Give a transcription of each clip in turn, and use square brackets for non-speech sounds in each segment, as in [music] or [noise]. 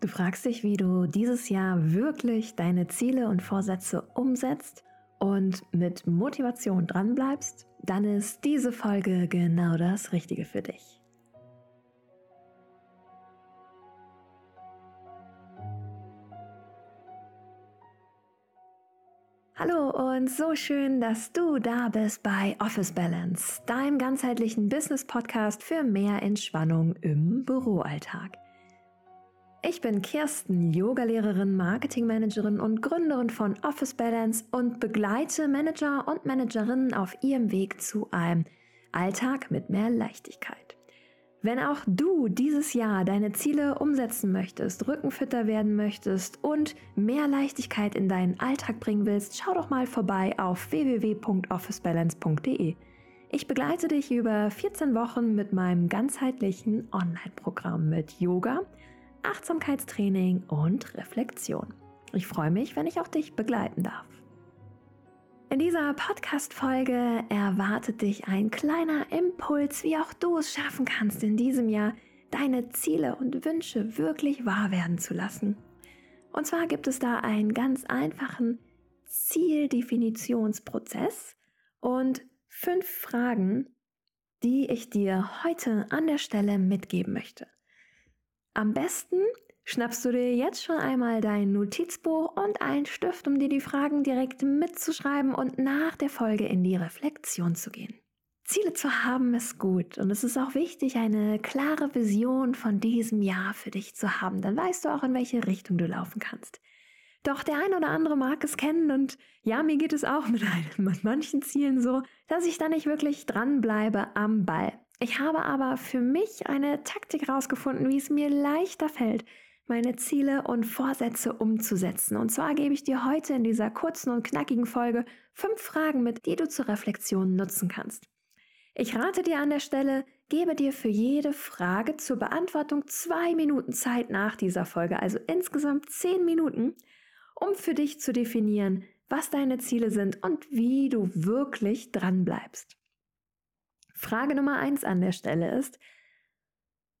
Du fragst dich, wie du dieses Jahr wirklich deine Ziele und Vorsätze umsetzt und mit Motivation dranbleibst? Dann ist diese Folge genau das Richtige für dich. Hallo und so schön, dass du da bist bei Office Balance, deinem ganzheitlichen Business-Podcast für mehr Entspannung im Büroalltag. Ich bin Kirsten, Yogalehrerin, Marketingmanagerin und Gründerin von Office Balance und begleite Manager und Managerinnen auf ihrem Weg zu einem Alltag mit mehr Leichtigkeit. Wenn auch du dieses Jahr deine Ziele umsetzen möchtest, rückenfitter werden möchtest und mehr Leichtigkeit in deinen Alltag bringen willst, schau doch mal vorbei auf www.officebalance.de. Ich begleite dich über 14 Wochen mit meinem ganzheitlichen Online-Programm mit Yoga, Achtsamkeitstraining und Reflexion. Ich freue mich, wenn ich auch dich begleiten darf. In dieser Podcast-Folge erwartet dich ein kleiner Impuls, wie auch du es schaffen kannst, in diesem Jahr deine Ziele und Wünsche wirklich wahr werden zu lassen. Und zwar gibt es da einen ganz einfachen Zieldefinitionsprozess und fünf Fragen, die ich dir heute an der Stelle mitgeben möchte. Am besten schnappst du dir jetzt schon einmal dein Notizbuch und einen Stift, um dir die Fragen direkt mitzuschreiben und nach der Folge in die Reflexion zu gehen. Ziele zu haben ist gut und es ist auch wichtig, eine klare Vision von diesem Jahr für dich zu haben. Dann weißt du auch, in welche Richtung du laufen kannst. Doch der ein oder andere mag es kennen und ja, mir geht es auch mit, einem, mit manchen Zielen so, dass ich da nicht wirklich dranbleibe am Ball. Ich habe aber für mich eine Taktik herausgefunden, wie es mir leichter fällt, meine Ziele und Vorsätze umzusetzen. Und zwar gebe ich dir heute in dieser kurzen und knackigen Folge fünf Fragen mit, die du zur Reflexion nutzen kannst. Ich rate dir an der Stelle, gebe dir für jede Frage zur Beantwortung zwei Minuten Zeit nach dieser Folge, also insgesamt zehn Minuten, um für dich zu definieren, was deine Ziele sind und wie du wirklich dran bleibst. Frage Nummer eins an der Stelle ist,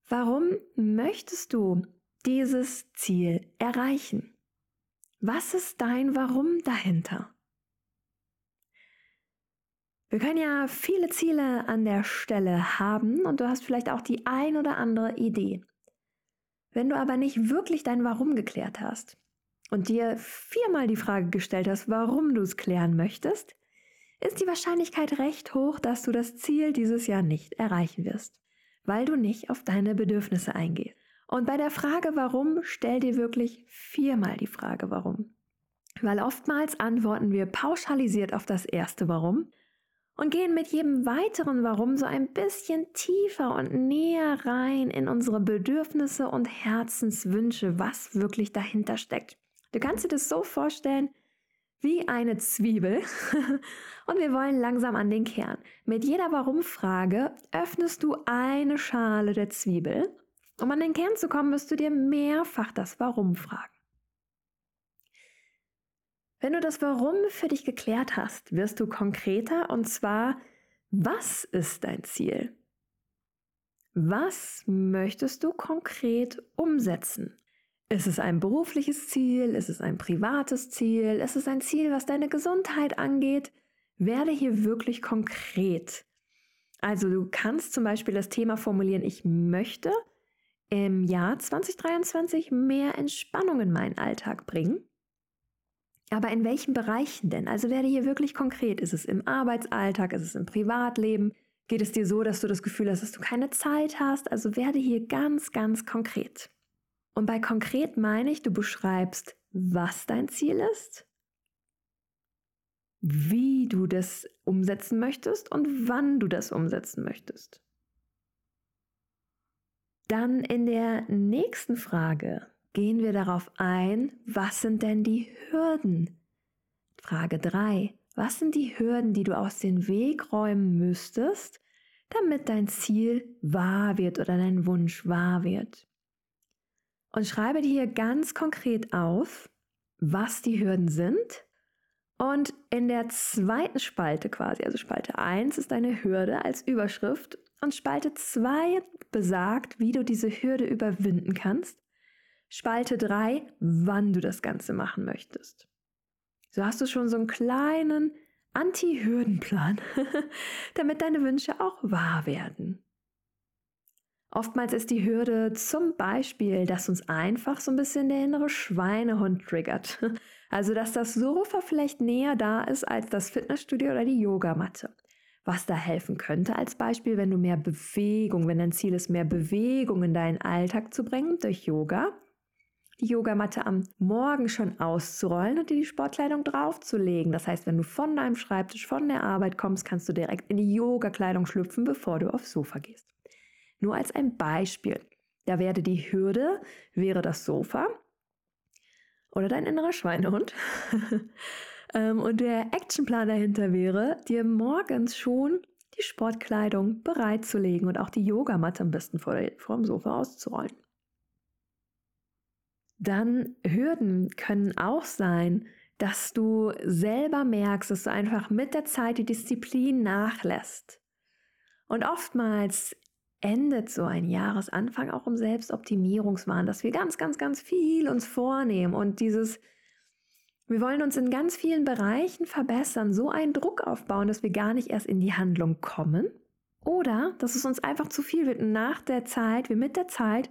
warum möchtest du dieses Ziel erreichen? Was ist dein Warum dahinter? Wir können ja viele Ziele an der Stelle haben und du hast vielleicht auch die ein oder andere Idee. Wenn du aber nicht wirklich dein Warum geklärt hast und dir viermal die Frage gestellt hast, warum du es klären möchtest, ist die Wahrscheinlichkeit recht hoch, dass du das Ziel dieses Jahr nicht erreichen wirst, weil du nicht auf deine Bedürfnisse eingehst. Und bei der Frage warum, stell dir wirklich viermal die Frage warum. Weil oftmals antworten wir pauschalisiert auf das erste warum und gehen mit jedem weiteren warum so ein bisschen tiefer und näher rein in unsere Bedürfnisse und Herzenswünsche, was wirklich dahinter steckt. Du kannst dir das so vorstellen, wie eine Zwiebel [laughs] und wir wollen langsam an den Kern. Mit jeder Warum-Frage öffnest du eine Schale der Zwiebel. Um an den Kern zu kommen, müsst du dir mehrfach das Warum fragen. Wenn du das Warum für dich geklärt hast, wirst du konkreter und zwar, was ist dein Ziel? Was möchtest du konkret umsetzen? Ist es ein berufliches Ziel? Ist es ein privates Ziel? Ist es ein Ziel, was deine Gesundheit angeht? Werde hier wirklich konkret. Also du kannst zum Beispiel das Thema formulieren, ich möchte im Jahr 2023 mehr Entspannung in meinen Alltag bringen. Aber in welchen Bereichen denn? Also werde hier wirklich konkret. Ist es im Arbeitsalltag? Ist es im Privatleben? Geht es dir so, dass du das Gefühl hast, dass du keine Zeit hast? Also werde hier ganz, ganz konkret. Und bei konkret meine ich, du beschreibst, was dein Ziel ist, wie du das umsetzen möchtest und wann du das umsetzen möchtest. Dann in der nächsten Frage gehen wir darauf ein, was sind denn die Hürden? Frage 3. Was sind die Hürden, die du aus dem Weg räumen müsstest, damit dein Ziel wahr wird oder dein Wunsch wahr wird? Und schreibe dir hier ganz konkret auf, was die Hürden sind. Und in der zweiten Spalte quasi, also Spalte 1 ist eine Hürde als Überschrift und Spalte 2 besagt, wie du diese Hürde überwinden kannst. Spalte 3, wann du das Ganze machen möchtest. So hast du schon so einen kleinen Anti-Hürdenplan, [laughs] damit deine Wünsche auch wahr werden. Oftmals ist die Hürde zum Beispiel, dass uns einfach so ein bisschen der innere Schweinehund triggert. [laughs] Also, dass das Sofa vielleicht näher da ist als das Fitnessstudio oder die Yogamatte. Was da helfen könnte als Beispiel, wenn du mehr Bewegung, wenn dein Ziel ist, mehr Bewegung in deinen Alltag zu bringen durch Yoga, die Yogamatte am Morgen schon auszurollen und dir die Sportkleidung draufzulegen. Das heißt, wenn du von deinem Schreibtisch, von der Arbeit kommst, kannst du direkt in die Yoga-Kleidung schlüpfen, bevor du aufs Sofa gehst. Nur als ein Beispiel. Da wäre die Hürde, wäre das Sofa oder dein innerer Schweinehund. [laughs] Ähm, und der Actionplan dahinter wäre, dir morgens schon die Sportkleidung bereitzulegen und auch die Yogamatte am besten vor, vor dem Sofa auszurollen. Dann Hürden können auch sein, dass du selber merkst, dass du einfach mit der Zeit die Disziplin nachlässt. Und oftmals endet so ein Jahresanfang auch im Selbstoptimierungswahn, dass wir ganz, ganz, ganz viel uns vornehmen und dieses, wir wollen uns in ganz vielen Bereichen verbessern, so einen Druck aufbauen, dass wir gar nicht erst in die Handlung kommen oder dass es uns einfach zu viel wird und nach der Zeit, wir mit der Zeit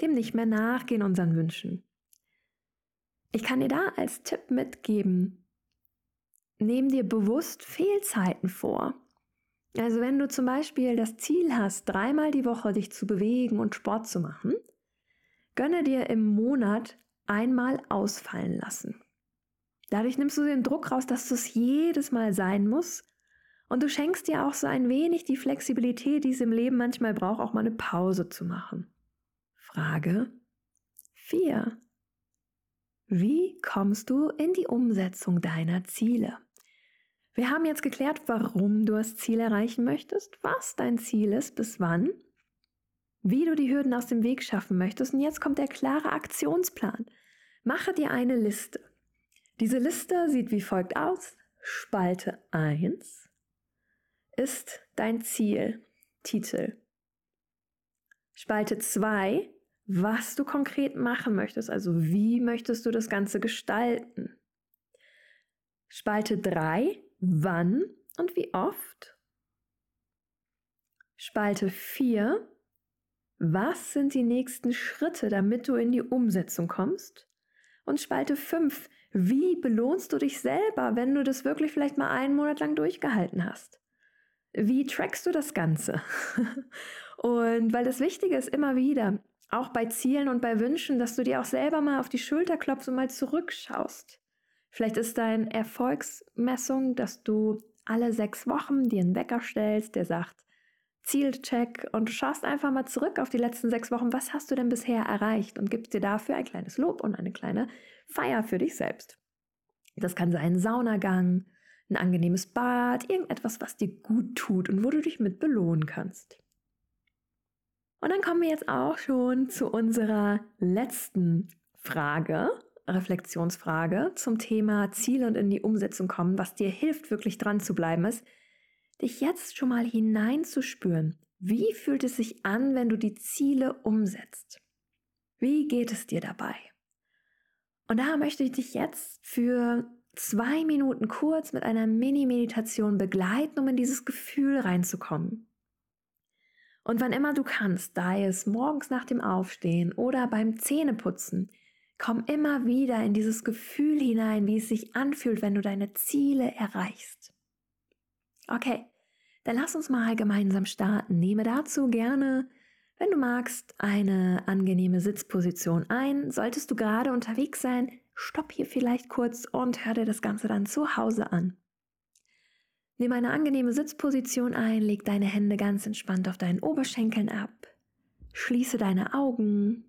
dem nicht mehr nachgehen unseren Wünschen. Ich kann dir da als Tipp mitgeben, nimm dir bewusst Fehlzeiten vor. Also wenn du zum Beispiel das Ziel hast, dreimal die Woche dich zu bewegen und Sport zu machen, gönne dir im Monat einmal ausfallen lassen. Dadurch nimmst du den Druck raus, dass es jedes Mal sein muss. Und du schenkst dir auch so ein wenig die Flexibilität, die es im Leben manchmal braucht, auch mal eine Pause zu machen. Frage 4. Wie kommst du in die Umsetzung deiner Ziele? Wir haben jetzt geklärt, warum du das Ziel erreichen möchtest, was dein Ziel ist, bis wann, wie du die Hürden aus dem Weg schaffen möchtest. Und jetzt kommt der klare Aktionsplan. Mache dir eine Liste. Diese Liste sieht wie folgt aus. Spalte 1 ist dein Ziel. Titel. Spalte 2, was du konkret machen möchtest. Also wie möchtest du das Ganze gestalten. Spalte 3, wann und wie oft. Spalte 4, was sind die nächsten Schritte, damit du in die Umsetzung kommst? Und Spalte 5, wie belohnst du dich selber, wenn du das wirklich vielleicht mal einen Monat lang durchgehalten hast? Wie trackst du das Ganze? [laughs] und weil das Wichtige ist immer wieder, auch bei Zielen und bei Wünschen, dass du dir auch selber mal auf die Schulter klopfst und mal zurückschaust. Vielleicht ist deine Erfolgsmessung, dass du alle sechs Wochen dir einen Wecker stellst, der sagt, Zielcheck und du schaust einfach mal zurück auf die letzten sechs Wochen, was hast du denn bisher erreicht und gibst dir dafür ein kleines Lob und eine kleine Feier für dich selbst. Das kann sein ein Saunagang, ein angenehmes Bad, irgendetwas, was dir gut tut und wo du dich mit belohnen kannst. Und dann kommen wir jetzt auch schon zu unserer letzten Frage. Reflexionsfrage zum Thema Ziele und in die Umsetzung kommen, was dir hilft, wirklich dran zu bleiben, ist, dich jetzt schon mal hineinzuspüren. Wie fühlt es sich an, wenn du die Ziele umsetzt? Wie geht es dir dabei? Und da möchte ich dich jetzt für zwei Minuten kurz mit einer Mini-Meditation begleiten, um in dieses Gefühl reinzukommen. Und wann immer du kannst, sei es morgens nach dem Aufstehen oder beim Zähneputzen, Komm immer wieder in dieses Gefühl hinein, wie es sich anfühlt, wenn du deine Ziele erreichst. Okay, dann lass uns mal gemeinsam starten. Nehme dazu gerne, wenn du magst, eine angenehme Sitzposition ein. Solltest du gerade unterwegs sein, stopp hier vielleicht kurz und hör dir das Ganze dann zu Hause an. Nimm eine angenehme Sitzposition ein, leg deine Hände ganz entspannt auf deinen Oberschenkeln ab, schließe deine Augen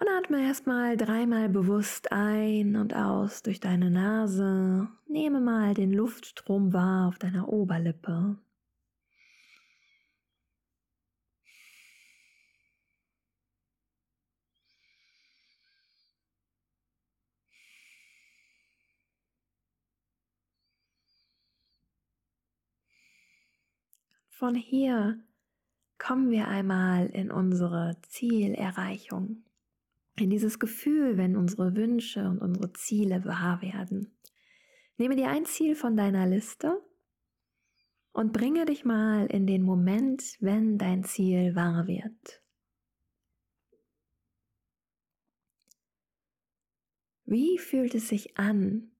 und atme erstmal dreimal bewusst ein und aus durch deine Nase. Nehme mal den Luftstrom wahr auf deiner Oberlippe. Von hier kommen wir einmal in unsere Zielerreichung, in dieses Gefühl, wenn unsere Wünsche und unsere Ziele wahr werden. Nehme dir ein Ziel von deiner Liste und bringe dich mal in den Moment, wenn dein Ziel wahr wird. Wie fühlt es sich an,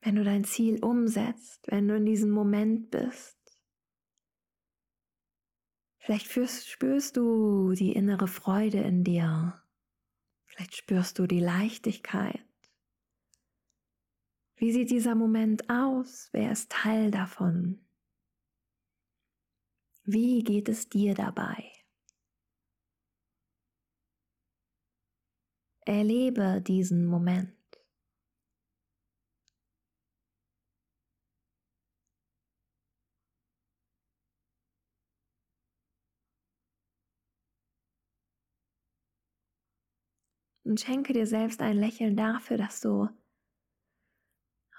wenn du dein Ziel umsetzt, wenn du in diesem Moment bist? Vielleicht spürst, spürst du die innere Freude in dir. Vielleicht spürst du die Leichtigkeit. Wie sieht dieser Moment aus? Wer ist Teil davon? Wie geht es dir dabei? Erlebe diesen Moment. Und schenke dir selbst ein Lächeln dafür, dass du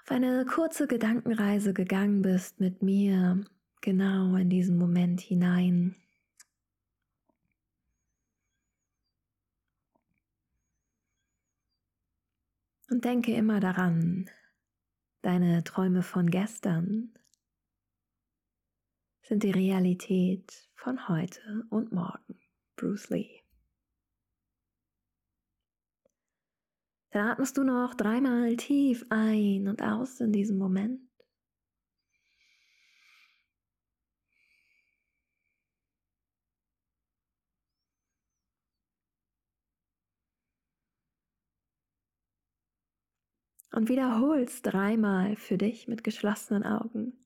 auf eine kurze Gedankenreise gegangen bist mit mir genau in diesen Moment hinein. Und denke immer daran, deine Träume von gestern sind die Realität von heute und morgen. Bruce Lee. Dann atmest du noch dreimal tief ein und aus in diesem Moment. Und wiederholst dreimal für dich mit geschlossenen Augen.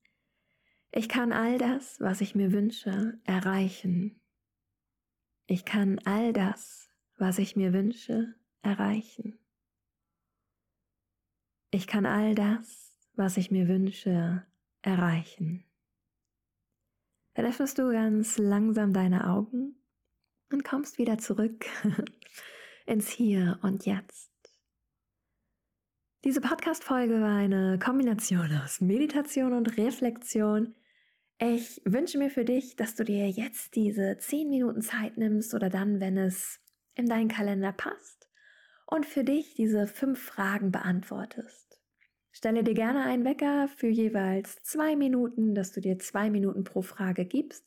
Ich kann all das, was ich mir wünsche, erreichen. Ich kann all das, was ich mir wünsche, erreichen. Ich kann all das, was ich mir wünsche, erreichen. Dann öffnest du ganz langsam deine Augen und kommst wieder zurück [laughs] ins Hier und Jetzt. Diese Podcast-Folge war eine Kombination aus Meditation und Reflexion. Ich wünsche mir für dich, dass du dir jetzt diese 10 Minuten Zeit nimmst oder dann, wenn es in deinen Kalender passt und für dich diese fünf Fragen beantwortest. Stelle dir gerne einen Wecker für jeweils zwei Minuten, dass du dir zwei Minuten pro Frage gibst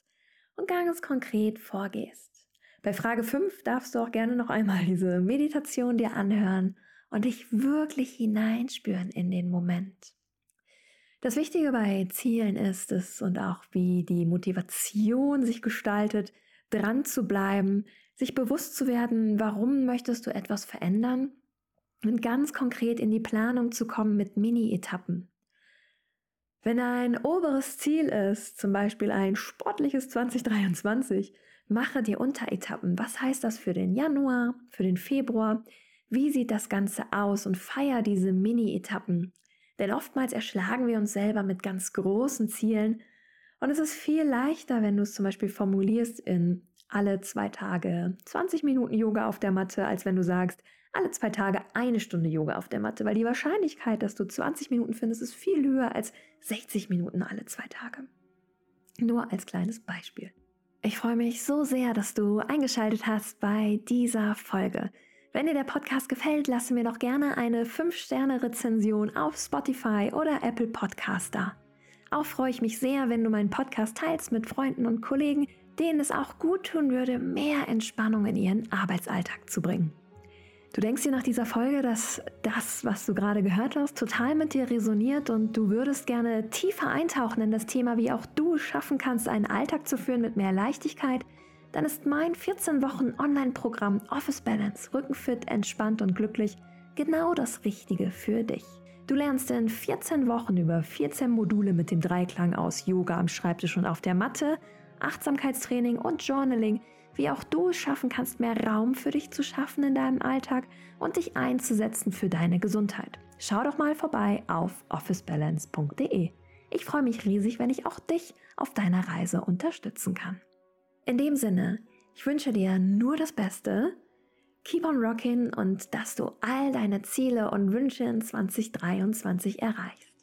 und ganz konkret vorgehst. Bei Frage 5 darfst du auch gerne noch einmal diese Meditation dir anhören und dich wirklich hineinspüren in den Moment. Das Wichtige bei Zielen ist es und auch wie die Motivation sich gestaltet, dran zu bleiben, sich bewusst zu werden, warum möchtest du etwas verändern und ganz konkret in die Planung zu kommen mit Mini-Etappen. Wenn ein oberes Ziel ist, zum Beispiel ein sportliches 2023, mache dir Unteretappen. Was heißt das für den Januar, für den Februar? Wie sieht das Ganze aus und feier diese Mini-Etappen? Denn oftmals erschlagen wir uns selber mit ganz großen Zielen und es ist viel leichter, wenn du es zum Beispiel formulierst in alle zwei Tage 20 Minuten Yoga auf der Matte, als wenn du sagst, alle zwei Tage eine Stunde Yoga auf der Matte, weil die Wahrscheinlichkeit, dass du 20 Minuten findest, ist viel höher als 60 Minuten alle zwei Tage. Nur als kleines Beispiel. Ich freue mich so sehr, dass du eingeschaltet hast bei dieser Folge. Wenn dir der Podcast gefällt, lasse mir doch gerne eine 5-Sterne-Rezension auf Spotify oder Apple Podcast da. Auch freue ich mich sehr, wenn du meinen Podcast teilst mit Freunden und Kollegen, denen es auch gut tun würde, mehr Entspannung in ihren Arbeitsalltag zu bringen. Du denkst dir nach dieser Folge, dass das, was du gerade gehört hast, total mit dir resoniert und du würdest gerne tiefer eintauchen in das Thema, wie auch du schaffen kannst, einen Alltag zu führen mit mehr Leichtigkeit, dann ist mein 14 Wochen Online-Programm Office Balance, Rückenfit, entspannt und glücklich genau das Richtige für dich. Du lernst in 14 Wochen über 14 Module mit dem Dreiklang aus Yoga am Schreibtisch und auf der Matte, Achtsamkeitstraining und Journaling, wie auch du es schaffen kannst, mehr Raum für dich zu schaffen in deinem Alltag und dich einzusetzen für deine Gesundheit. Schau doch mal vorbei auf officebalance.de. Ich freue mich riesig, wenn ich auch dich auf deiner Reise unterstützen kann. In dem Sinne, ich wünsche dir nur das Beste, keep on rocking und dass du all deine Ziele und Wünsche in 2023 erreichst.